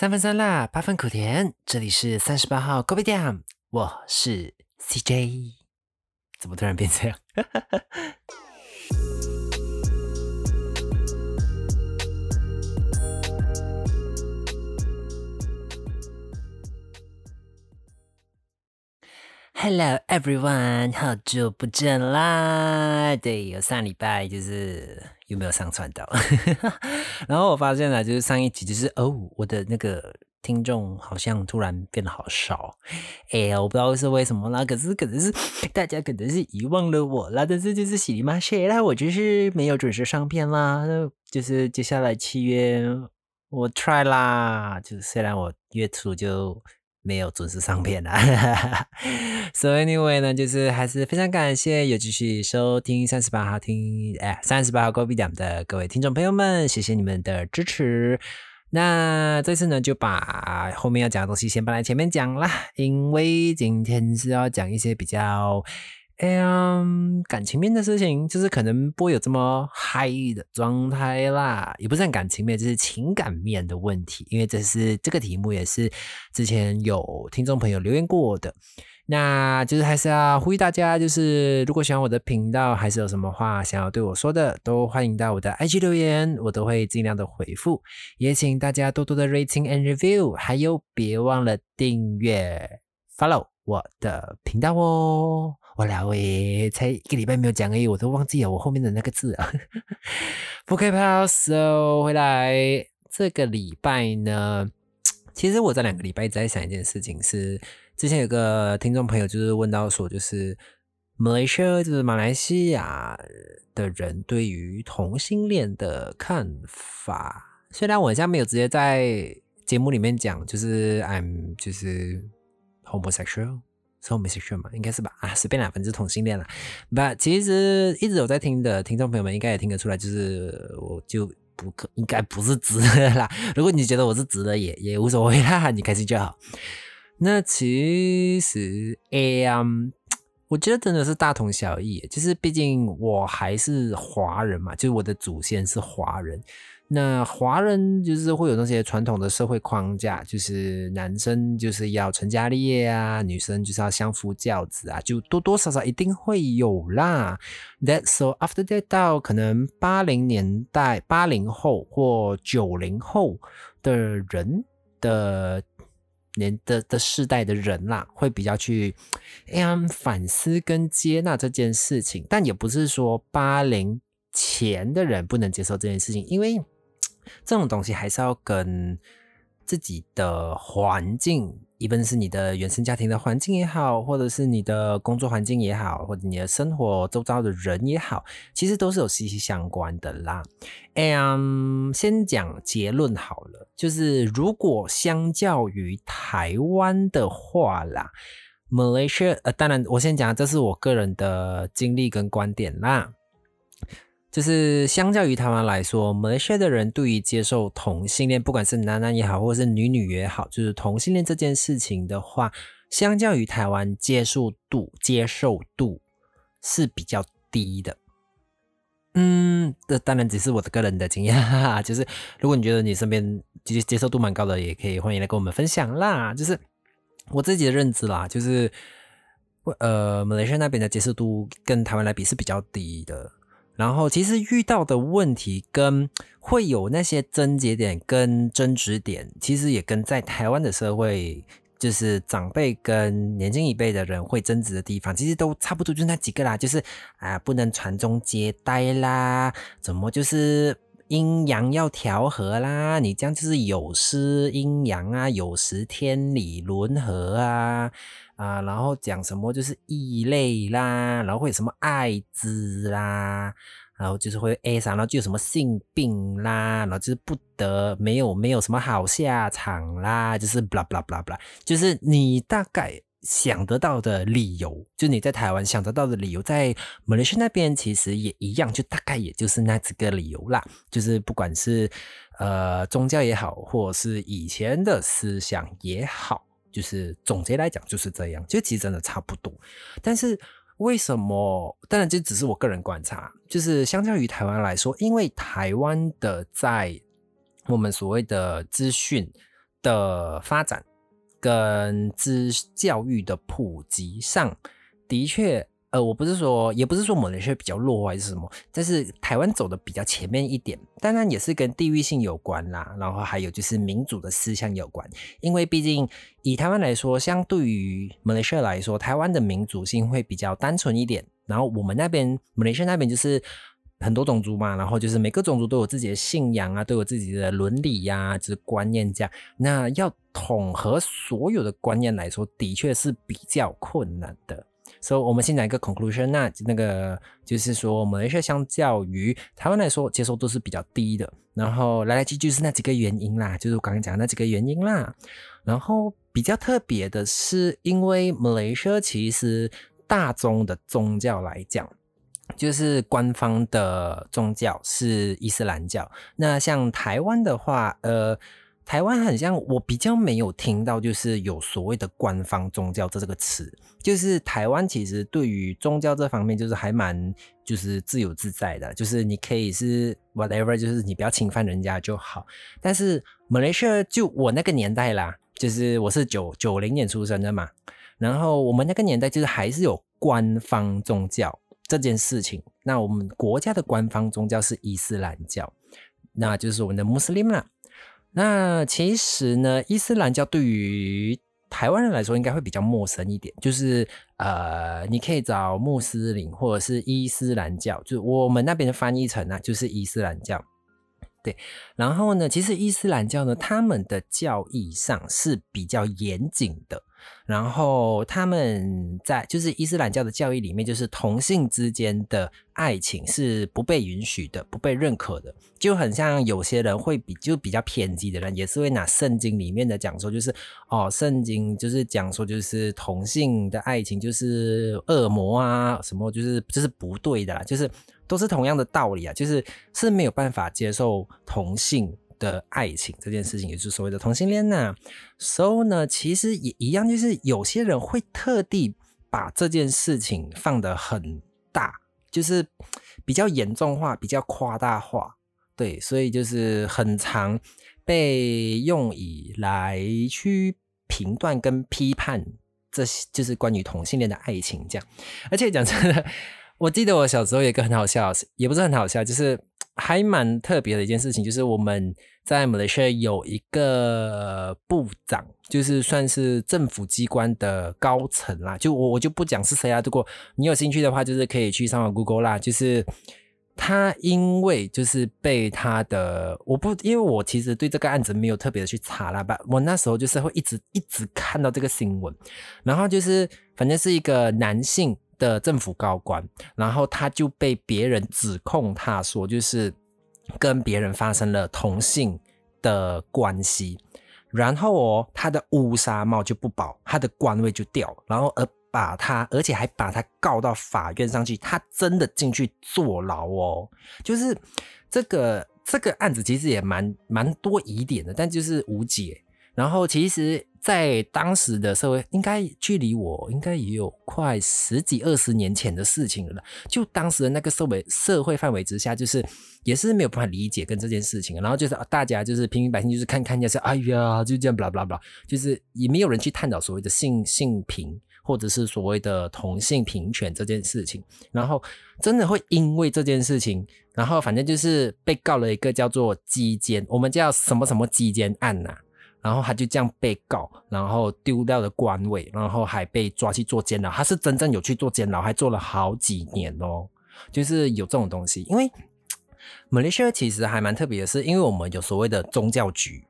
三分酸辣，八分苦甜。这里是三十八号 g o b i d a m，我是 CJ。怎么突然变这样？Hello everyone，好久不见啦！对，有上礼拜就是有没有上传到？然后我发现了，就是上一集就是哦，我的那个听众好像突然变得好少，哎，我不知道是为什么啦，可是可能是大家可能是遗忘了我啦，但是就是喜里马谁啦，我就是没有准时上片啦，那就是接下来七月我 try 啦，就是虽然我月初就。没有准时上片啦，所以 anyway 呢，就是还是非常感谢有继续收听三十八号听哎三十八号 Go B 点的各位听众朋友们，谢谢你们的支持。那这次呢，就把后面要讲的东西先放在前面讲啦，因为今天是要讲一些比较。哎呀，感情面的事情，就是可能不会有这么嗨的状态啦，也不是感情面，就是情感面的问题。因为这是这个题目，也是之前有听众朋友留言过的。那就是还是要呼吁大家，就是如果喜欢我的频道，还是有什么话想要对我说的，都欢迎到我的 IG 留言，我都会尽量的回复。也请大家多多的 rating and review，还有别忘了订阅 follow 我的频道哦。我俩喂，才一个礼拜没有讲而已，我都忘记了我后面的那个字啊。不可以拍手回来。这个礼拜呢，其实我这两个礼拜一直在想一件事情，是之前有个听众朋友就是问到说，就是 Malaysia，就是马来西亚的人对于同性恋的看法。虽然我现在没有直接在节目里面讲，就是 I'm 就是 homosexual。是 homosexual 嘛？应该是吧？啊，随便啦，反正同性恋啦。不，其实一直有在听的听众朋友们应该也听得出来，就是我就不可应该不是直的啦。如果你觉得我是直的，也也无所谓啦，你开心就好。那其实，哎呀，我觉得真的是大同小异。就是毕竟我还是华人嘛，就是我的祖先是华人。那华人就是会有那些传统的社会框架，就是男生就是要成家立业啊，女生就是要相夫教子啊，就多多少少一定会有啦。That so after that 到可能八零年代、八零后或九零后的人的年的的世代的人啦，会比较去哎呀反思跟接纳这件事情，但也不是说八零前的人不能接受这件事情，因为。这种东西还是要跟自己的环境，一般是你的原生家庭的环境也好，或者是你的工作环境也好，或者你的生活周遭的人也好，其实都是有息息相关的啦。嗯，先讲结论好了，就是如果相较于台湾的话啦，Malaysia，呃，当然我先讲，这是我个人的经历跟观点啦。就是相较于台湾来说，马来西亚的人对于接受同性恋，不管是男男也好，或者是女女也好，就是同性恋这件事情的话，相较于台湾接受度接受度是比较低的。嗯，这当然只是我的个人的经验，哈哈，就是如果你觉得你身边接接受度蛮高的，也可以欢迎来跟我们分享啦。就是我自己的认知啦，就是呃，马来西亚那边的接受度跟台湾来比是比较低的。然后其实遇到的问题跟会有那些症结点跟争执点，其实也跟在台湾的社会，就是长辈跟年轻一辈的人会争执的地方，其实都差不多，就那几个啦，就是啊，不能传宗接代啦，怎么就是阴阳要调和啦，你这样就是有失阴阳啊，有失天理轮和啊。啊，然后讲什么就是异类啦，然后会有什么艾滋啦，然后就是会 A 上，然后就什么性病啦，然后就是不得没有没有什么好下场啦，就是 blah blah blah blah，就是你大概想得到的理由，就你在台湾想得到的理由，在马来西亚那边其实也一样，就大概也就是那几个理由啦，就是不管是呃宗教也好，或者是以前的思想也好。就是总结来讲就是这样，就其实真的差不多。但是为什么？当然这只是我个人观察。就是相较于台湾来说，因为台湾的在我们所谓的资讯的发展跟资教育的普及上，的确。呃，我不是说，也不是说马来西亚比较弱还是什么，但是台湾走的比较前面一点，当然也是跟地域性有关啦，然后还有就是民主的思想有关，因为毕竟以台湾来说，相对于马来西亚来说，台湾的民主性会比较单纯一点，然后我们那边马来西亚那边就是很多种族嘛，然后就是每个种族都有自己的信仰啊，都有自己的伦理呀，就是观念这样，那要统合所有的观念来说，的确是比较困难的。所以，我们先讲一个 conclusion，那那个就是说，马来西亚相较于台湾来说，接受度是比较低的。然后来来去去是那几个原因啦，就是我刚刚讲那几个原因啦。然后比较特别的是，因为马来西亚其实大宗的宗教来讲，就是官方的宗教是伊斯兰教。那像台湾的话，呃。台湾很像，我比较没有听到，就是有所谓的官方宗教这这个词。就是台湾其实对于宗教这方面，就是还蛮就是自由自在的，就是你可以是 whatever，就是你不要侵犯人家就好。但是马来西亚就我那个年代啦，就是我是九九零年出生的嘛，然后我们那个年代就是还是有官方宗教这件事情。那我们国家的官方宗教是伊斯兰教，那就是我们的穆斯林啦。那其实呢，伊斯兰教对于台湾人来说应该会比较陌生一点，就是呃，你可以找穆斯林或者是伊斯兰教，就我们那边的翻译成呢，就是伊斯兰教。对，然后呢，其实伊斯兰教呢，他们的教义上是比较严谨的。然后他们在就是伊斯兰教的教义里面，就是同性之间的爱情是不被允许的、不被认可的，就很像有些人会比就比较偏激的人，也是会拿圣经里面的讲说，就是哦，圣经就是讲说，就是同性的爱情就是恶魔啊，什么就是就是不对的啦，就是都是同样的道理啊，就是是没有办法接受同性。的爱情这件事情，也就是所谓的同性恋呐。So 呢，其实也一样，就是有些人会特地把这件事情放得很大，就是比较严重化、比较夸大化。对，所以就是很常被用以来去评断跟批判这些，就是关于同性恋的爱情这样。而且讲真的，我记得我小时候有一个很好笑，也不是很好笑，就是还蛮特别的一件事情，就是我们。在马来西亚有一个部长，就是算是政府机关的高层啦。就我我就不讲是谁啊。如果你有兴趣的话，就是可以去上网 Google 啦。就是他因为就是被他的我不因为我其实对这个案子没有特别的去查啦吧。我那时候就是会一直一直看到这个新闻，然后就是反正是一个男性的政府高官，然后他就被别人指控他说就是。跟别人发生了同性的关系，然后哦，他的乌纱帽就不保，他的官位就掉，然后而把他，而且还把他告到法院上去，他真的进去坐牢哦。就是这个这个案子其实也蛮蛮多疑点的，但就是无解。然后其实。在当时的社会，应该距离我应该也有快十几二十年前的事情了。就当时的那个社会社会范围之下，就是也是没有办法理解跟这件事情。然后就是大家就是平民百姓，就是看看一下是哎呀，就这样，巴拉巴拉巴拉，就是也没有人去探讨所谓的性性平，或者是所谓的同性平权这件事情。然后真的会因为这件事情，然后反正就是被告了一个叫做基奸，我们叫什么什么基奸案呐。然后他就这样被告，然后丢掉了官位，然后还被抓去做监牢。他是真正有去做监牢，还做了好几年哦。就是有这种东西，因为马来西亚其实还蛮特别的，是因为我们有所谓的宗教局，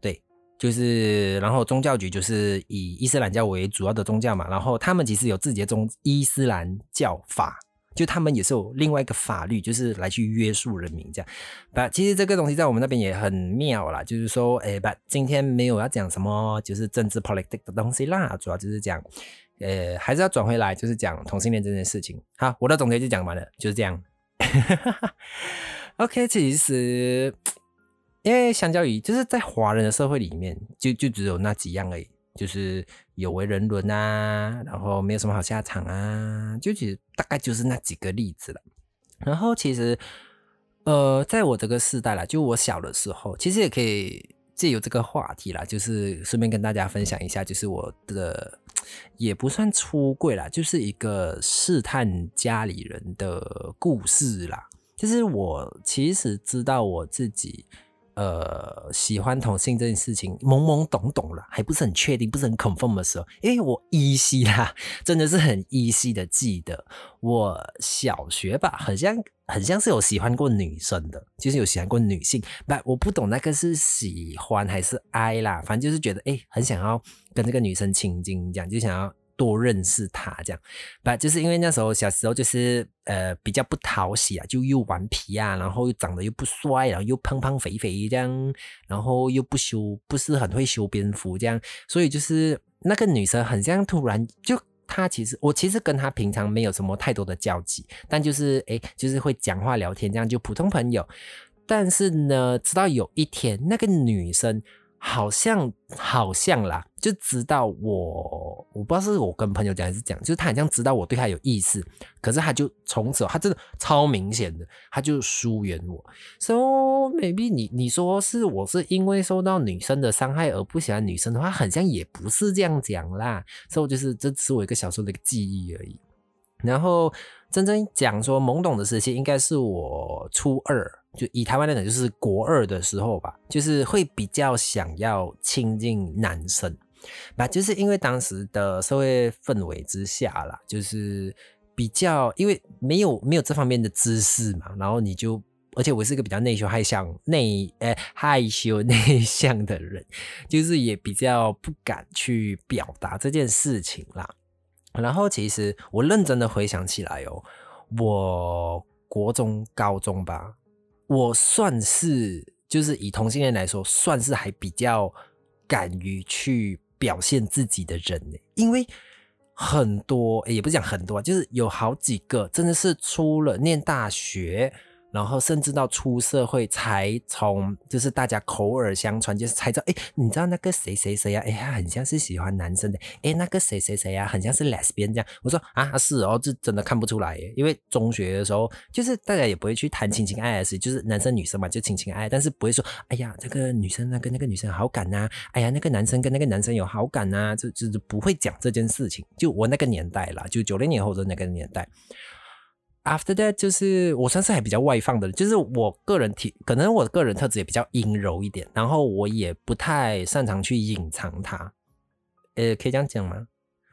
对，就是然后宗教局就是以伊斯兰教为主要的宗教嘛，然后他们其实有自己的宗伊斯兰教法。就他们也是有另外一个法律，就是来去约束人民这样。把其实这个东西在我们那边也很妙啦，就是说，哎，把今天没有要讲什么就是政治 politics 的东西啦，主要就是讲，呃，还是要转回来，就是讲同性恋这件事情。好，我的总结就讲完了，就是这样。OK，其实因为相较于就是在华人的社会里面，就就只有那几样而已。就是有为人伦啊，然后没有什么好下场啊，就其实大概就是那几个例子了。然后其实，呃，在我这个时代啦，就我小的时候，其实也可以借由这个话题啦，就是顺便跟大家分享一下，就是我的也不算出柜啦，就是一个试探家里人的故事啦。就是我其实知道我自己。呃，喜欢同性这件事情，懵懵懂懂了，还不是很确定，不是很 confirm 的时候，因为我依稀啦，真的是很依稀的记得，我小学吧，好像很像是有喜欢过女生的，就是有喜欢过女性，不，我不懂那个是喜欢还是爱啦，反正就是觉得，哎，很想要跟这个女生亲近，这样就想要。多认识他，这样，不就是因为那时候小时候就是呃比较不讨喜啊，就又顽皮啊，然后又长得又不帅，然后又胖胖肥肥这样，然后又不修，不是很会修边幅这样，所以就是那个女生很像突然就她其实我其实跟她平常没有什么太多的交集，但就是诶就是会讲话聊天这样就普通朋友，但是呢，直到有一天那个女生。好像好像啦，就知道我，我不知道是我跟朋友讲还是讲，就是他好像知道我对他有意思，可是他就从此，他真的超明显的，他就疏远我。So maybe 你你说是我是因为受到女生的伤害而不喜欢女生的话，好像也不是这样讲啦。所以就是这只是我一个小时候的一个记忆而已。然后真正讲说懵懂的时期，应该是我初二。就以台湾来讲，就是国二的时候吧，就是会比较想要亲近男生，那就是因为当时的社会氛围之下啦，就是比较因为没有没有这方面的知识嘛，然后你就，而且我是一个比较内羞害向内呃害羞 内向的人，就是也比较不敢去表达这件事情啦。然后其实我认真的回想起来哦，我国中高中吧。我算是就是以同性恋来说，算是还比较敢于去表现自己的人，因为很多也不讲很多，就是有好几个真的是出了念大学。然后甚至到出社会才从，就是大家口耳相传，就是才知道，哎，你知道那个谁谁谁呀？哎，他很像是喜欢男生的。哎，那个谁谁谁呀，很像是 lesbian 这样。我说啊，是哦，这真的看不出来。因为中学的时候，就是大家也不会去谈情情爱爱事，就是男生女生嘛，就情情爱，但是不会说，哎呀，这个女生呢跟那个女生好感呐，哎呀，那个男生跟那个男生有好感呐，就就是不会讲这件事情。就我那个年代啦，就九零年后的那个年代。After that，就是我算是还比较外放的，就是我个人体，可能我的个人特质也比较阴柔一点，然后我也不太擅长去隐藏它，呃，可以这样讲吗？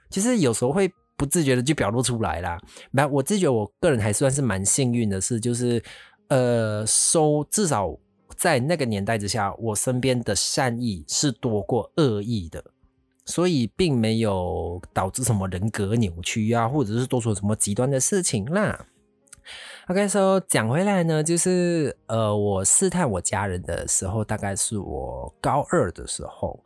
其实有时候会不自觉的就表露出来啦。那我自觉我个人还算是蛮幸运的，是就是呃，收至少在那个年代之下，我身边的善意是多过恶意的，所以并没有导致什么人格扭曲啊，或者是做出什么极端的事情啦。OK，说讲回来呢，就是呃，我试探我家人的时候，大概是我高二的时候。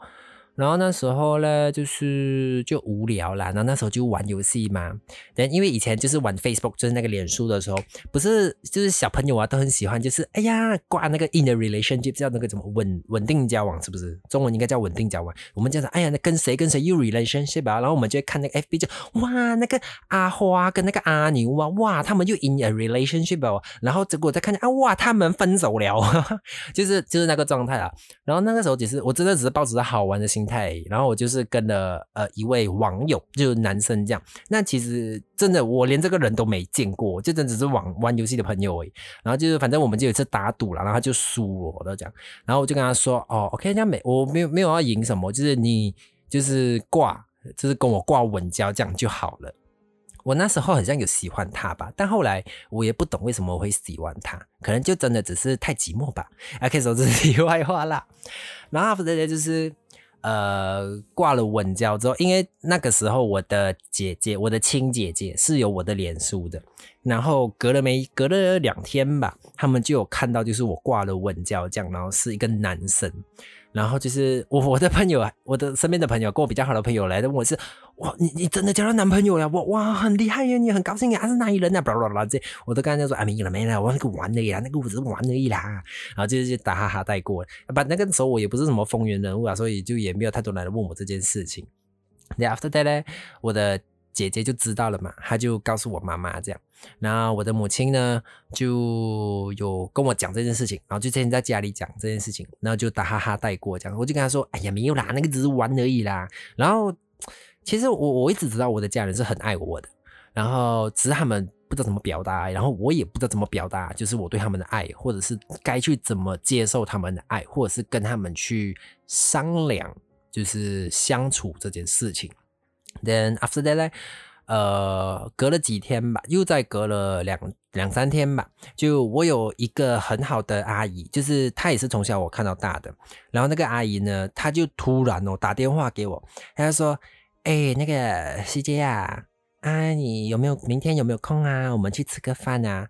然后那时候呢，就是就无聊啦，然后那时候就玩游戏嘛。但因为以前就是玩 Facebook，就是那个脸书的时候，不是就是小朋友啊都很喜欢，就是哎呀挂那个 in a relationship 叫那个怎么稳稳定交往，是不是？中文应该叫稳定交往。我们叫做哎呀，那跟谁跟谁有 relationship 啊？然后我们就会看那个 FB，就哇那个阿花跟那个阿牛啊，哇他们就 in a relationship 哦。然后结果再看见啊，哇他们分手了，就是就是那个状态啊。然后那个时候只是我真的只是抱着好玩的心。太，然后我就是跟了呃一位网友，就是男生这样。那其实真的我连这个人都没见过，就真只是网玩游戏的朋友而已。然后就是反正我们就有一次打赌了，然后他就输我的这样。然后我就跟他说：“哦，OK，这样没我没有没有要赢什么，就是你就是挂，就是跟我挂稳交这样就好了。”我那时候好像有喜欢他吧，但后来我也不懂为什么我会喜欢他，可能就真的只是太寂寞吧。OK，说这是题外话啦。然后再来就是。呃，挂了稳交之后，因为那个时候我的姐姐，我的亲姐姐是有我的脸书的，然后隔了没隔了两天吧，他们就有看到，就是我挂了稳交这样，然后是一个男生。然后就是我我的朋友啊，我的身边的朋友跟我比较好的朋友来问我是哇，你你真的交到男朋友了？我哇，很厉害耶，你很高兴呀，是哪一人啊？巴拉巴拉这，我都刚才说啊，没了没了，我那个玩的呀，那个我只是玩而已啦。然后就是打哈哈带过，把那个时候我也不是什么风云人物啊，所以就也没有太多人来问我这件事情。After that 呢，我的姐姐就知道了嘛，她就告诉我妈妈这样。然后我的母亲呢，就有跟我讲这件事情，然后就天天在家里讲这件事情，然后就打哈哈带过这样。我就跟她说：“哎呀，没有啦，那个只是玩而已啦。”然后其实我我一直知道我的家人是很爱我的，然后只是他们不知道怎么表达，然后我也不知道怎么表达，就是我对他们的爱，或者是该去怎么接受他们的爱，或者是跟他们去商量，就是相处这件事情。Then after that 呢，呃，隔了几天吧，又再隔了两两三天吧，就我有一个很好的阿姨，就是她也是从小我看到大的。然后那个阿姨呢，她就突然哦打电话给我，她说：“哎，那个西姐啊，啊，你有没有明天有没有空啊？我们去吃个饭啊？”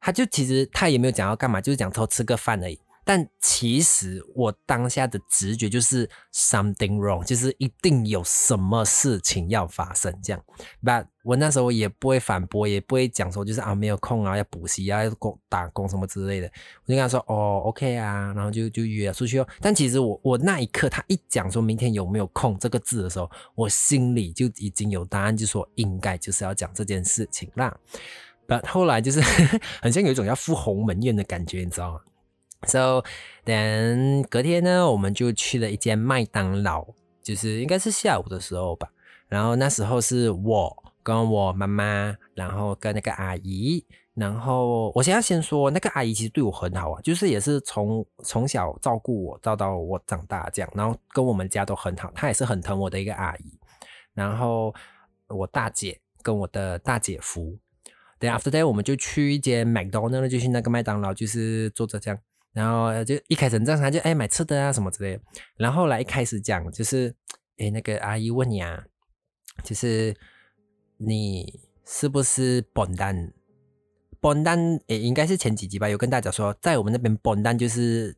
她就其实她也没有讲要干嘛，就是讲偷吃个饭而已。但其实我当下的直觉就是 something wrong，就是一定有什么事情要发生这样。But 我那时候也不会反驳，也不会讲说就是啊没有空啊，要补习啊，要工打工什么之类的。我就跟他说哦，OK 啊，然后就就约出去哦。但其实我我那一刻他一讲说明天有没有空这个字的时候，我心里就已经有答案，就说应该就是要讲这件事情啦。But 后来就是 很像有一种要赴鸿门宴的感觉，你知道吗？So then 隔天呢，我们就去了一间麦当劳，就是应该是下午的时候吧。然后那时候是我跟我妈妈，然后跟那个阿姨。然后我先要先说，那个阿姨其实对我很好啊，就是也是从从小照顾我，照到我长大这样。然后跟我们家都很好，她也是很疼我的一个阿姨。然后我大姐跟我的大姐夫。Then after that，我们就去一间麦当劳，就去那个麦当劳，就是坐着这样。然后就一开始很正常，就哎买吃的啊什么之类的。然后来一开始讲就是，哎那个阿姨问你啊，就是你是不是笨蛋？笨蛋诶，应该是前几集吧，有跟大家说，在我们那边笨蛋就是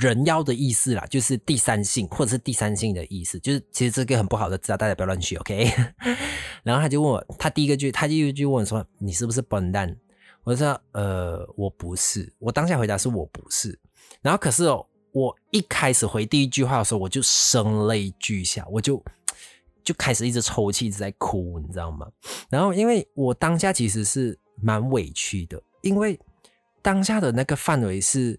人妖的意思啦，就是第三性或者是第三性的意思，就是其实这个很不好的字啊，大家不要乱学，OK？然后他就问我，他第一个句，他第一句问说，你是不是笨蛋？我说呃，我不是。我当下回答是我不是。然后可是哦，我一开始回第一句话的时候，我就声泪俱下，我就就开始一直抽泣，一直在哭，你知道吗？然后因为我当下其实是蛮委屈的，因为当下的那个范围是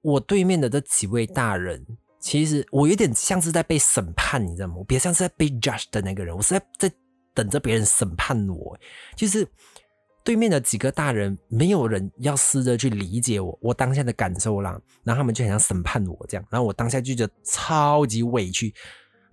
我对面的这几位大人，其实我有点像是在被审判，你知道吗？我别像是在被 judge 的那个人，我是在在等着别人审判我，就是。对面的几个大人，没有人要试着去理解我，我当下的感受啦。然后他们就很像审判我这样，然后我当下就觉得超级委屈。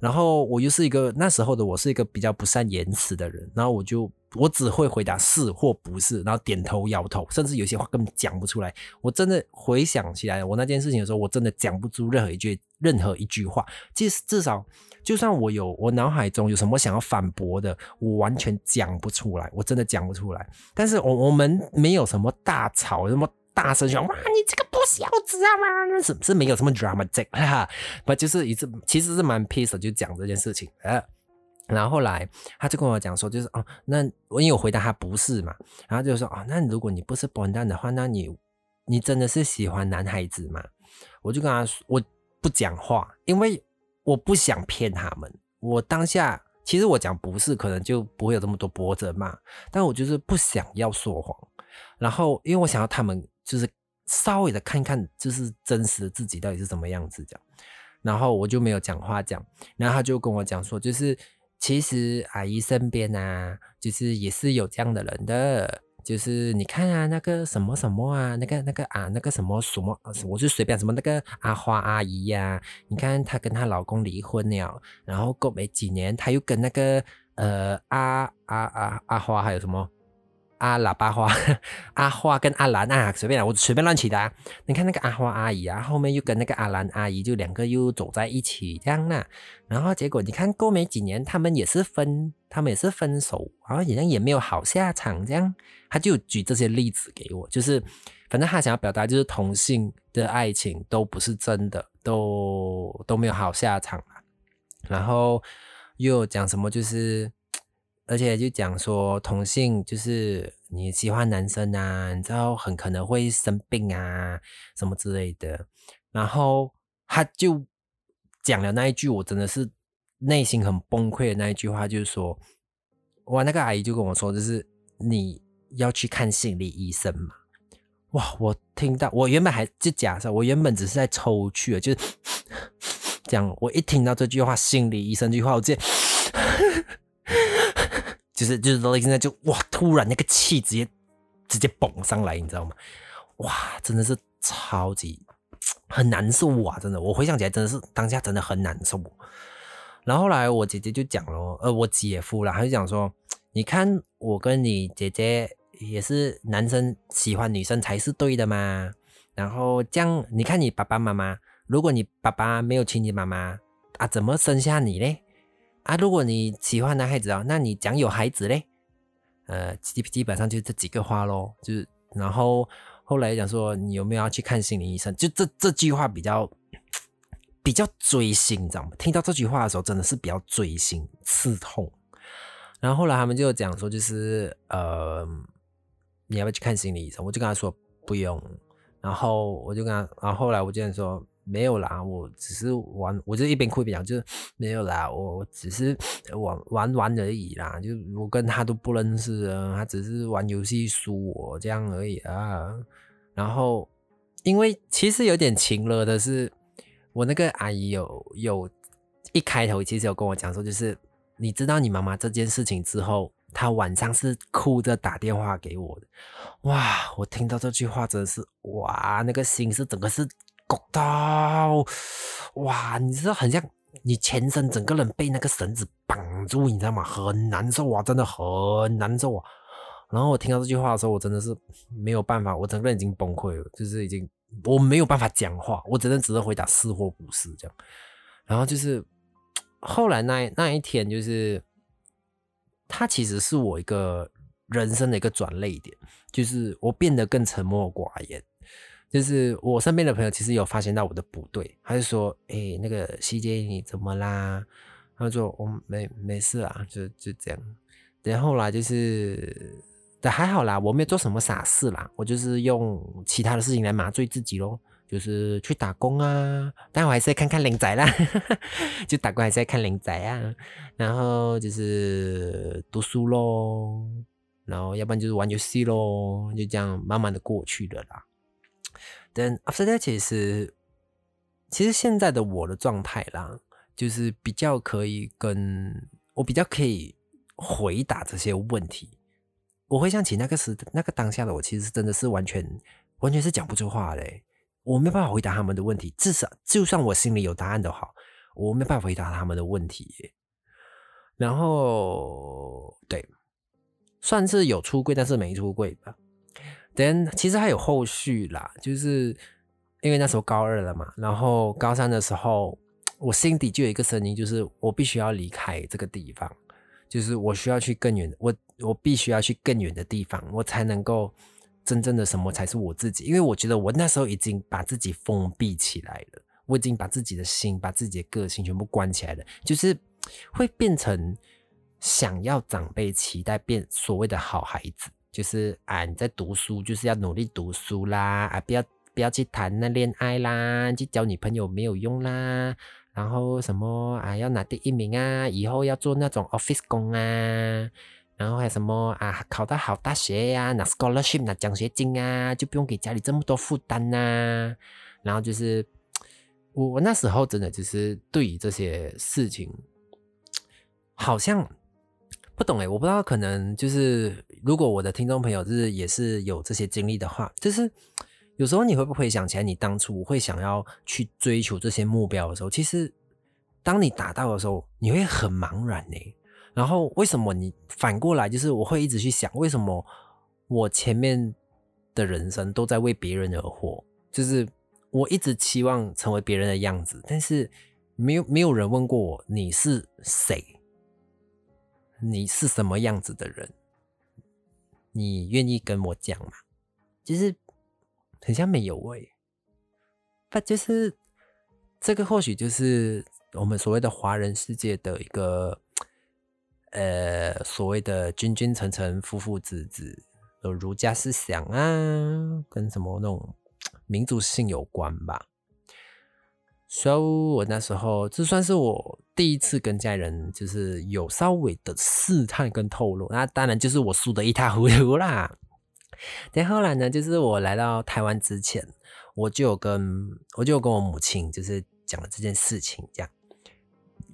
然后我又是一个那时候的我是一个比较不善言辞的人，然后我就我只会回答是或不是，然后点头摇头，甚至有些话根本讲不出来。我真的回想起来，我那件事情的时候，我真的讲不出任何一句任何一句话。即至少。就算我有我脑海中有什么想要反驳的，我完全讲不出来，我真的讲不出来。但是我我们没有什么大吵，什么大声说哇你这个不孝子啊嘛，是是没有什么 dramatic 哈，不就是一次其实是蛮 peace 就讲这件事情呃，然后后来他就跟我讲说，就是哦，那我有回答他不是嘛，然后就说哦，那如果你不是 born 蛋的话，那你你真的是喜欢男孩子吗？我就跟他说我不讲话，因为。我不想骗他们，我当下其实我讲不是，可能就不会有这么多波折嘛。但我就是不想要说谎，然后因为我想要他们就是稍微的看看，就是真实的自己到底是什么样子讲。然后我就没有讲话讲，然后他就跟我讲说，就是其实阿姨身边啊，就是也是有这样的人的。就是你看啊，那个什么什么啊，那个那个啊，那个什么什么，我是随便什么那个阿花阿姨呀，你看她跟她老公离婚了，然后过没几年，她又跟那个呃阿阿阿阿花还有什么？阿喇叭花、阿花跟阿兰啊，随便啦，我随便乱起的。啊你看那个阿花阿姨啊，后面又跟那个阿兰阿姨，就两个又走在一起这样啦。然后结果你看过没几年，他们也是分，他们也是分手，然后好像也没有好下场这样。他就举这些例子给我，就是反正他想要表达，就是同性的爱情都不是真的，都都没有好下场然后又讲什么就是。而且就讲说同性就是你喜欢男生啊，你知道很可能会生病啊什么之类的。然后他就讲了那一句，我真的是内心很崩溃的那一句话，就是说哇，那个阿姨就跟我说，就是你要去看心理医生嘛。哇，我听到，我原本还就假设，我原本只是在抽去，就是 这样。我一听到这句话，心理医生这句话，我直接就是就是现在就哇，突然那个气直接直接蹦上来，你知道吗？哇，真的是超级很难受啊！真的，我回想起来真的是当下真的很难受。然后来我姐姐就讲了，呃，我姐夫啦，他就讲说，你看我跟你姐姐。也是男生喜欢女生才是对的嘛。然后这样，你看你爸爸妈妈，如果你爸爸没有亲你妈妈啊，怎么生下你嘞？啊，如果你喜欢男孩子哦，那你讲有孩子嘞？呃，基基本上就这几个话咯。就是，然后后来讲说，你有没有要去看心理医生？就这这句话比较比较追心，你知道吗？听到这句话的时候，真的是比较追心、刺痛。然后后来他们就讲说，就是呃。你要不要去看心理医生？我就跟他说不用，然后我就跟他，然后后来我就说没有啦，我只是玩，我就一边哭一边讲，就是 没有啦，我只是玩玩玩而已啦，就我跟他都不认识啊，他只是玩游戏输我这样而已啊。然后因为其实有点情了的是，我那个阿姨有有一开头其实有跟我讲说，就是你知道你妈妈这件事情之后。他晚上是哭着打电话给我的，哇！我听到这句话真的是哇，那个心是整个是搞到，哇！你知道很像你全身整个人被那个绳子绑住，你知道吗？很难受啊，真的很难受啊。然后我听到这句话的时候，我真的是没有办法，我整个人已经崩溃了，就是已经我没有办法讲话，我只能只能回答是或不是这样。然后就是后来那那一天就是。他其实是我一个人生的一个转泪点，就是我变得更沉默寡言。就是我身边的朋友其实有发现到我的不对，他就说：“哎，那个西姐你怎么啦？”他说：“我没没事啊，就就这样。”然后啦就是，但还好啦，我没有做什么傻事啦，我就是用其他的事情来麻醉自己咯。就是去打工啊，但我还是在看看灵仔啦，就打工还是在看灵仔啊，然后就是读书咯，然后要不然就是玩游戏咯，就这样慢慢的过去了啦。但 after that，其实其实现在的我的状态啦，就是比较可以跟我比较可以回答这些问题。我回想起那个时那个当下的我，其实真的是完全完全是讲不出话嘞。我没办法回答他们的问题，至少就算我心里有答案都好，我没办法回答他们的问题。然后，对，算是有出柜，但是没出柜吧。等其实还有后续啦，就是因为那时候高二了嘛，然后高三的时候，我心底就有一个声音，就是我必须要离开这个地方，就是我需要去更远，我我必须要去更远的地方，我才能够。真正的什么才是我自己？因为我觉得我那时候已经把自己封闭起来了，我已经把自己的心、把自己的个性全部关起来了，就是会变成想要长辈期待变所谓的好孩子，就是啊你在读书就是要努力读书啦，啊不要不要去谈那恋爱啦，去交女朋友没有用啦，然后什么啊要拿第一名啊，以后要做那种 office 工啊。然后还什么啊？考到好大学呀，拿 scholarship 拿奖学金啊，就不用给家里这么多负担呐。然后就是我我那时候真的就是对于这些事情，好像不懂哎，我不知道可能就是如果我的听众朋友就是也是有这些经历的话，就是有时候你会不会想起来你当初会想要去追求这些目标的时候，其实当你达到的时候，你会很茫然呢。然后为什么你反过来就是我会一直去想，为什么我前面的人生都在为别人而活？就是我一直期望成为别人的样子，但是没有没有人问过我你是谁，你是什么样子的人？你愿意跟我讲吗？其实很像没有诶，那就是这个或许就是我们所谓的华人世界的一个。呃，所谓的君君臣臣、父父子子，有儒家思想啊，跟什么那种民族性有关吧。所以，我那时候这算是我第一次跟家人就是有稍微的试探跟透露，那当然就是我输的一塌糊涂啦。但后来呢，就是我来到台湾之前，我就有跟我就有跟我母亲就是讲了这件事情，这样，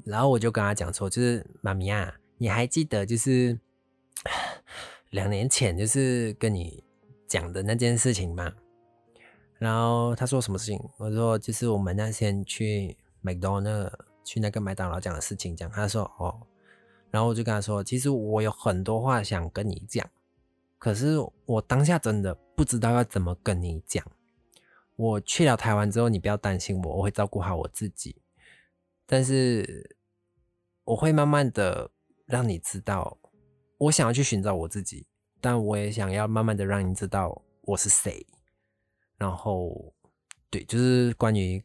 然后我就跟她讲说，就是妈咪啊，你还记得就是 两年前就是跟你讲的那件事情吗？然后他说什么事情？我说就是我们那天去麦当劳，去那个麦当劳讲的事情，讲。他说哦，然后我就跟他说，其实我有很多话想跟你讲。可是我当下真的不知道要怎么跟你讲。我去了台湾之后，你不要担心我，我会照顾好我自己。但是我会慢慢的让你知道，我想要去寻找我自己，但我也想要慢慢的让你知道我是谁。然后，对，就是关于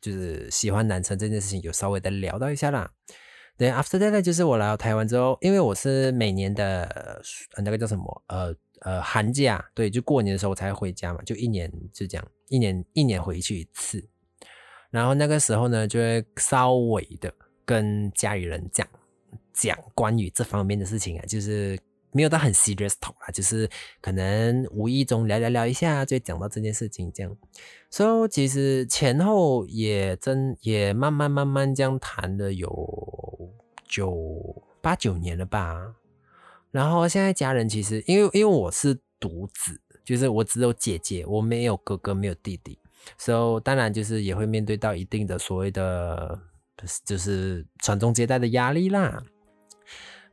就是喜欢男生这件事情，有稍微的聊到一下啦。对，after that 就是我来到台湾之后，因为我是每年的那个叫什么，呃呃寒假，对，就过年的时候才回家嘛，就一年就这样，一年一年回去一次。然后那个时候呢，就会稍微的跟家里人讲讲关于这方面的事情啊，就是没有到很 serious talk 啊，就是可能无意中聊聊聊一下，就讲到这件事情这样。所以其实前后也真也慢慢慢慢这样谈了有。九八九年了吧，然后现在家人其实因为因为我是独子，就是我只有姐姐，我没有哥哥，没有弟弟，所以当然就是也会面对到一定的所谓的就是传宗接代的压力啦。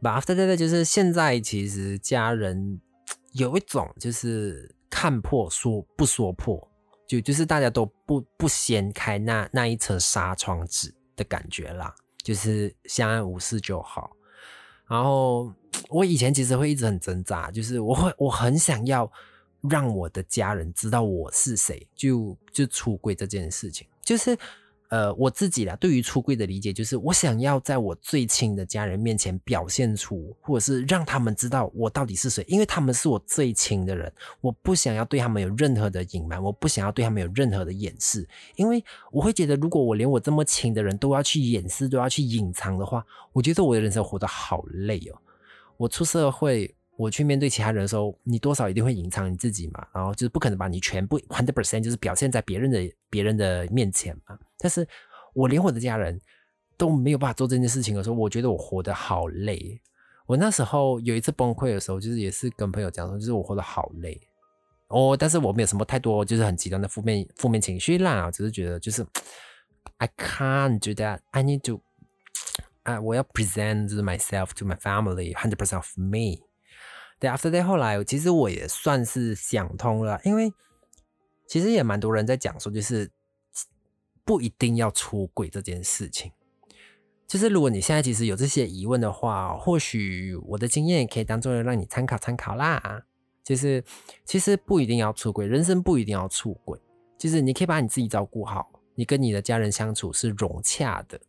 But after that，就是现在其实家人有一种就是看破说不说破，就就是大家都不不掀开那那一层纱窗纸的感觉啦。就是相安无事就好。然后我以前其实会一直很挣扎，就是我会我很想要让我的家人知道我是谁，就就出轨这件事情，就是。呃，我自己啦，对于出柜的理解就是，我想要在我最亲的家人面前表现出，或者是让他们知道我到底是谁，因为他们是我最亲的人，我不想要对他们有任何的隐瞒，我不想要对他们有任何的掩饰，因为我会觉得，如果我连我这么亲的人都要去掩饰，都要去隐藏的话，我觉得我的人生活得好累哦。我出社会。我去面对其他人的时候，你多少一定会隐藏你自己嘛，然后就是不可能把你全部 hundred percent 就是表现在别人的别人的面前嘛。但是我连我的家人都没有办法做这件事情的时候，我觉得我活得好累。我那时候有一次崩溃的时候，就是也是跟朋友讲说，就是我活得好累哦，但是我没有什么太多就是很极端的负面负面情绪啦，只是觉得就是 I can't do that. I need to 啊，我要 present myself to my family hundred percent of me. 对，after that 后来，其实我也算是想通了，因为其实也蛮多人在讲说，就是不一定要出轨这件事情。就是如果你现在其实有这些疑问的话，或许我的经验也可以当做让你参考参考啦。就是其实不一定要出轨，人生不一定要出轨，就是你可以把你自己照顾好，你跟你的家人相处是融洽的。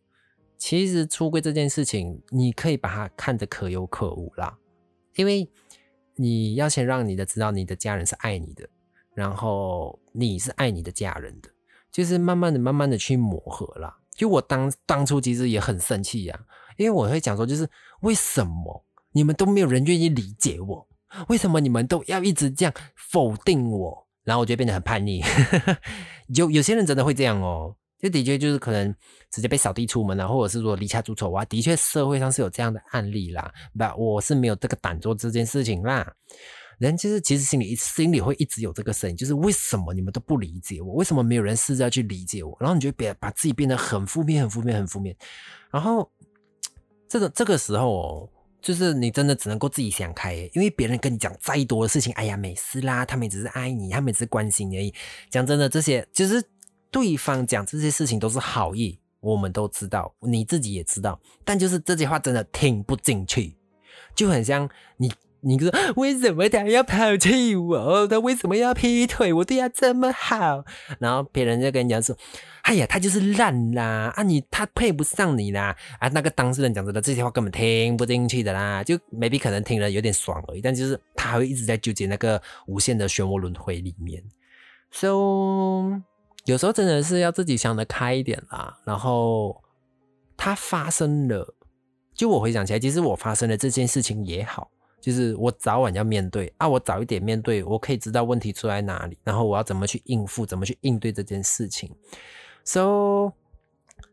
其实出轨这件事情，你可以把它看得可有可无啦，因为。你要先让你的知道你的家人是爱你的，然后你是爱你的家人的，就是慢慢的、慢慢的去磨合啦。就我当当初其实也很生气呀，因为我会讲说，就是为什么你们都没有人愿意理解我？为什么你们都要一直这样否定我？然后我就变得很叛逆。有有些人真的会这样哦。就的确就是可能直接被扫地出门啊，或者是说离家出走啊，的确社会上是有这样的案例啦。不，我是没有这个胆做这件事情啦。人就是其实心里心里会一直有这个声音，就是为什么你们都不理解我？为什么没有人试着去理解我？然后你就变把自己变得很负面、很负面、很负面。然后这个这个时候哦，就是你真的只能够自己想开，因为别人跟你讲再多的事情，哎呀，没事啦，他们只是爱你，他们只是关心你而已。讲真的，这些就是。对方讲这些事情都是好意，我们都知道，你自己也知道，但就是这些话真的听不进去，就很像你，你说为什么他要抛弃我？他为什么要劈腿？我对他这么好，然后别人就跟你讲说，哎呀，他就是烂啦，啊你他配不上你啦，啊那个当事人讲真的这些话根本听不进去的啦，就 maybe 可能听了有点爽而已，但就是他会一直在纠结那个无限的漩涡轮回里面，so。有时候真的是要自己想得开一点啦，然后它发生了，就我回想起来，其实我发生了这件事情也好，就是我早晚要面对啊，我早一点面对，我可以知道问题出在哪里，然后我要怎么去应付，怎么去应对这件事情。So，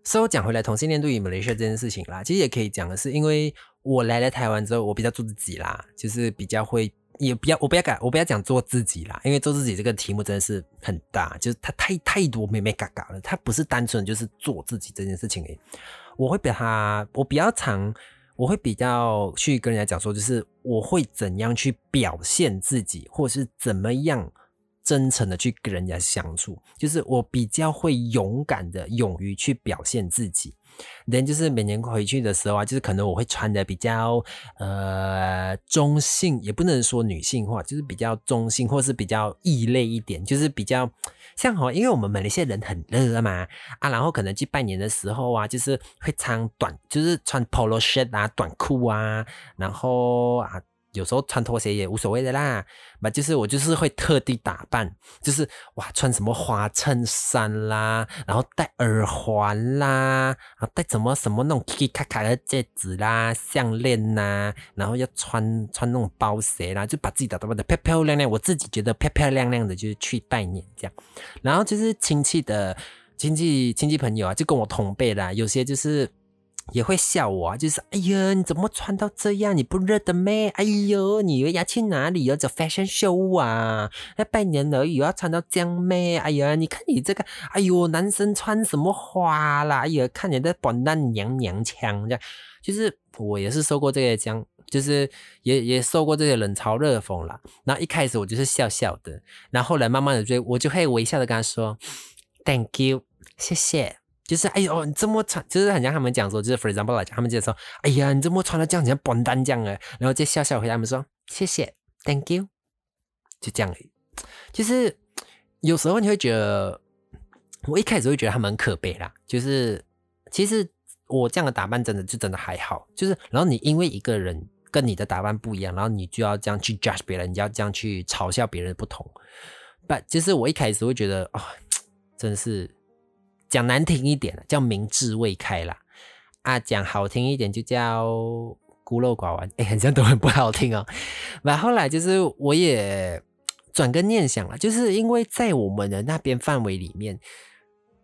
所以我讲回来，同性恋对于马来西亚这件事情啦，其实也可以讲的是，因为我来了台湾之后，我比较做自己啦，就是比较会。也不要，我不要改，我不要讲做自己啦，因为做自己这个题目真的是很大，就是它太太多美美嘎嘎了，它不是单纯就是做自己这件事情诶。我会比他，我比较常，我会比较去跟人家讲说，就是我会怎样去表现自己，或者是怎么样真诚的去跟人家相处，就是我比较会勇敢的，勇于去表现自己。人就是每年回去的时候啊，就是可能我会穿的比较呃中性，也不能说女性化，就是比较中性，或是比较异类一点，就是比较像好，因为我们马来西亚人很热嘛啊，然后可能去拜年的时候啊，就是会穿短，就是穿 polo shirt 啊，短裤啊，然后啊。有时候穿拖鞋也无所谓的啦，嘛，就是我就是会特地打扮，就是哇，穿什么花衬衫啦，然后戴耳环啦，啊，戴什么什么那种卡卡的戒指啦、项链呐，然后要穿穿那种包鞋啦，就把自己打扮的漂漂亮亮，我自己觉得漂漂亮亮的，就是去拜年这样。然后就是亲戚的亲戚亲戚朋友啊，就跟我同辈啦，有些就是。也会笑我，就是哎呀，你怎么穿到这样？你不热的咩？哎呦，你以为要去哪里？要走 fashion show 啊？要拜年而已，要穿到这样咩？哎呀，你看你这个，哎呦，男生穿什么花啦？哎呀，看你在扮那娘娘腔这样。就是我也是受过这个讲，就是也也受过这些冷嘲热讽啦。然后一开始我就是笑笑的，然后后来慢慢的就我就会微笑的跟他说，Thank you，谢谢。就是哎呦，你这么穿，就是很像他们讲说，就是 for example 来讲，他们就说，哎呀，你这么穿的这样，像笨蛋这样啊，然后就笑笑回答他们说，谢谢，thank you，就这样。就是有时候你会觉得，我一开始会觉得他们很可悲啦。就是其实我这样的打扮真的就真的还好。就是然后你因为一个人跟你的打扮不一样，然后你就要这样去 judge 别人，你就要这样去嘲笑别人不同。But，就是我一开始会觉得啊，真是。讲难听一点叫明智未开啦，啊，讲好听一点就叫孤陋寡闻，哎，好像都很不好听哦。那后来就是我也转个念想了，就是因为在我们的那边范围里面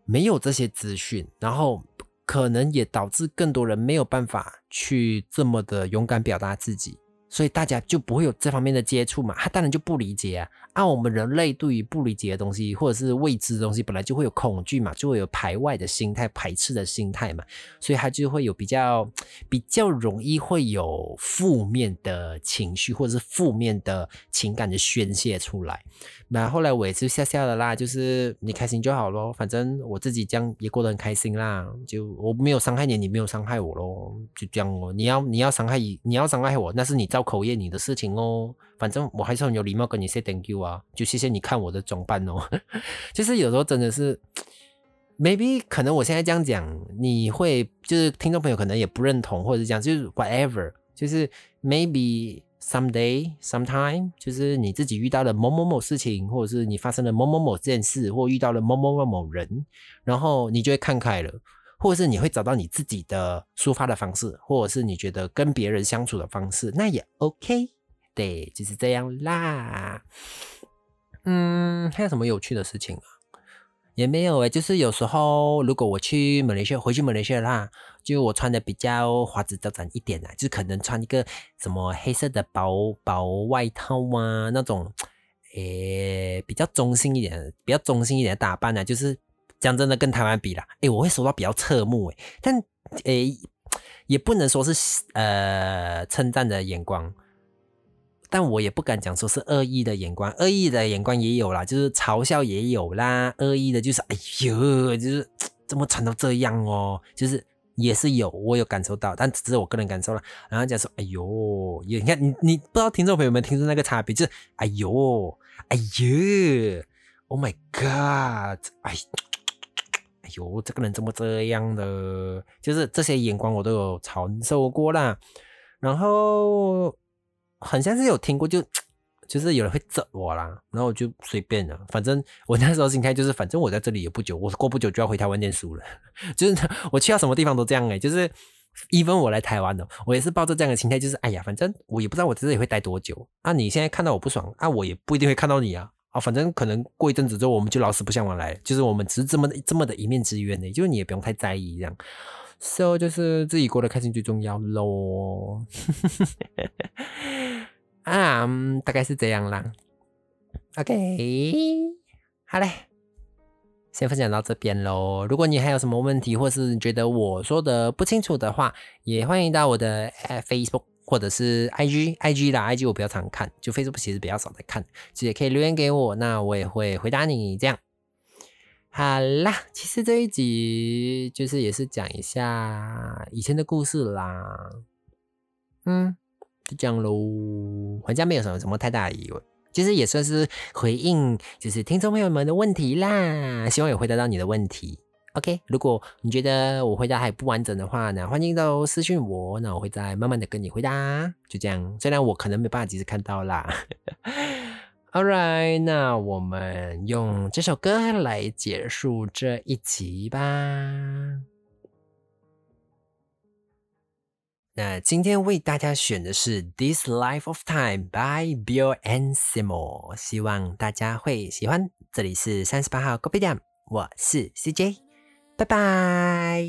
没有这些资讯，然后可能也导致更多人没有办法去这么的勇敢表达自己。所以大家就不会有这方面的接触嘛，他当然就不理解啊。按我们人类对于不理解的东西或者是未知的东西，本来就会有恐惧嘛，就会有排外的心态、排斥的心态嘛，所以他就会有比较比较容易会有负面的情绪或者是负面的情感的宣泄出来。那后来我也是笑笑的啦，就是你开心就好咯，反正我自己这样也过得很开心啦。就我没有伤害你，你没有伤害我咯，就这样哦。你要你要伤害你，你要伤害我，那是你造口业你的事情哦。反正我还是很有礼貌跟你 say thank you 啊，就谢谢你看我的装扮哦。就是有时候真的是，maybe 可能我现在这样讲，你会就是听众朋友可能也不认同，或者是讲就是 whatever，就是 maybe。Someday, sometime，就是你自己遇到了某某某事情，或者是你发生了某某某件事，或遇到了某某某某人，然后你就会看开了，或者是你会找到你自己的抒发的方式，或者是你觉得跟别人相处的方式，那也 OK，对，就是这样啦。嗯，还有什么有趣的事情啊？也没有诶，就是有时候如果我去马来西亚，回去马来西亚啦，就我穿的比较花枝招展一点啊，就可能穿一个什么黑色的薄薄外套啊，那种诶比较中性一点，比较中性一点的打扮呢，就是讲真的跟台湾比啦，诶，我会收到比较侧目诶，但诶也不能说是呃称赞的眼光。但我也不敢讲说是恶意的眼光，恶意的眼光也有啦，就是嘲笑也有啦，恶意的就是哎呦，就是怎么穿到这样哦，就是也是有，我有感受到，但只是我个人感受了。然后讲说哎呦，你看你你不知道听众朋友们听出那个差别，就是哎呦哎呦，Oh my God，哎哎呦，这个人怎么这样的？就是这些眼光我都有承受过啦，然后。很像是有听过，就 就是有人会整我啦，然后我就随便了，反正我那时候心态就是，反正我在这里也不久，我过不久就要回台湾念书了，就是 我去到什么地方都这样哎，就是 even 我来台湾的，我也是抱着这样的心态，就是哎呀，反正我也不知道我在这里会待多久。啊，你现在看到我不爽啊，我也不一定会看到你啊，啊，反正可能过一阵子之后我们就老死不相往来，就是我们只是这么这么的一面之缘呢，就是你也不用太在意这样。So 就是自己过得开心最重要喽，啊，大概是这样啦。OK，好嘞，先分享到这边喽。如果你还有什么问题，或是觉得我说的不清楚的话，也欢迎到我的 Facebook 或者是 IG，IG 啦，IG 我比较常看，就 Facebook 其实比较少在看，其实也可以留言给我，那我也会回答你这样。好啦，其实这一集就是也是讲一下以前的故事啦，嗯，就这样喽，好像没有什么什么太大的疑问，其实也算是回应就是听众朋友们的问题啦，希望有回答到你的问题。OK，如果你觉得我回答还不完整的话呢，欢迎都私信我，那我会再慢慢的跟你回答，就这样，虽然我可能没办法及时看到啦。All right，那我们用这首歌来结束这一集吧。那今天为大家选的是《This Life of Time》by Bill and Simo，希望大家会喜欢。这里是三十八号 Coffee Time，我是 CJ，拜拜。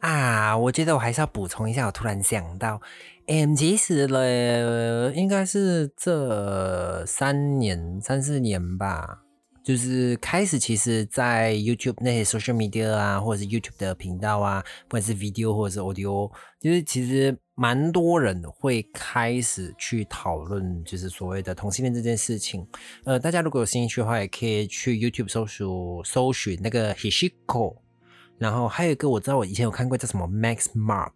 啊，我觉得我还是要补充一下。我突然想到，M 其实呢，应该是这三年、三四年吧，就是开始，其实，在 YouTube 那些 social media 啊，或者是 YouTube 的频道啊，不管是 video 或者是 audio，就是其实蛮多人会开始去讨论，就是所谓的同性恋这件事情。呃，大家如果有兴趣的话，也可以去 YouTube 搜索搜寻那个 Hishiko。然后还有一个我知道，我以前有看过叫什么 Max Mark，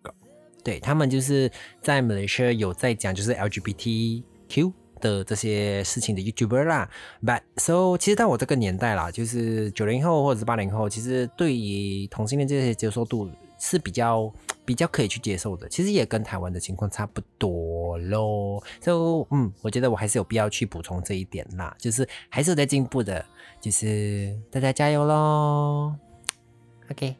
对他们就是在 Malaysia 有在讲就是 LGBTQ 的这些事情的 YouTuber 啦。But so 其实到我这个年代啦，就是九零后或者是八零后，其实对于同性恋这些接受度是比较比较可以去接受的。其实也跟台湾的情况差不多咯。So 嗯，我觉得我还是有必要去补充这一点啦，就是还是有在进步的，就是大家加油喽 OK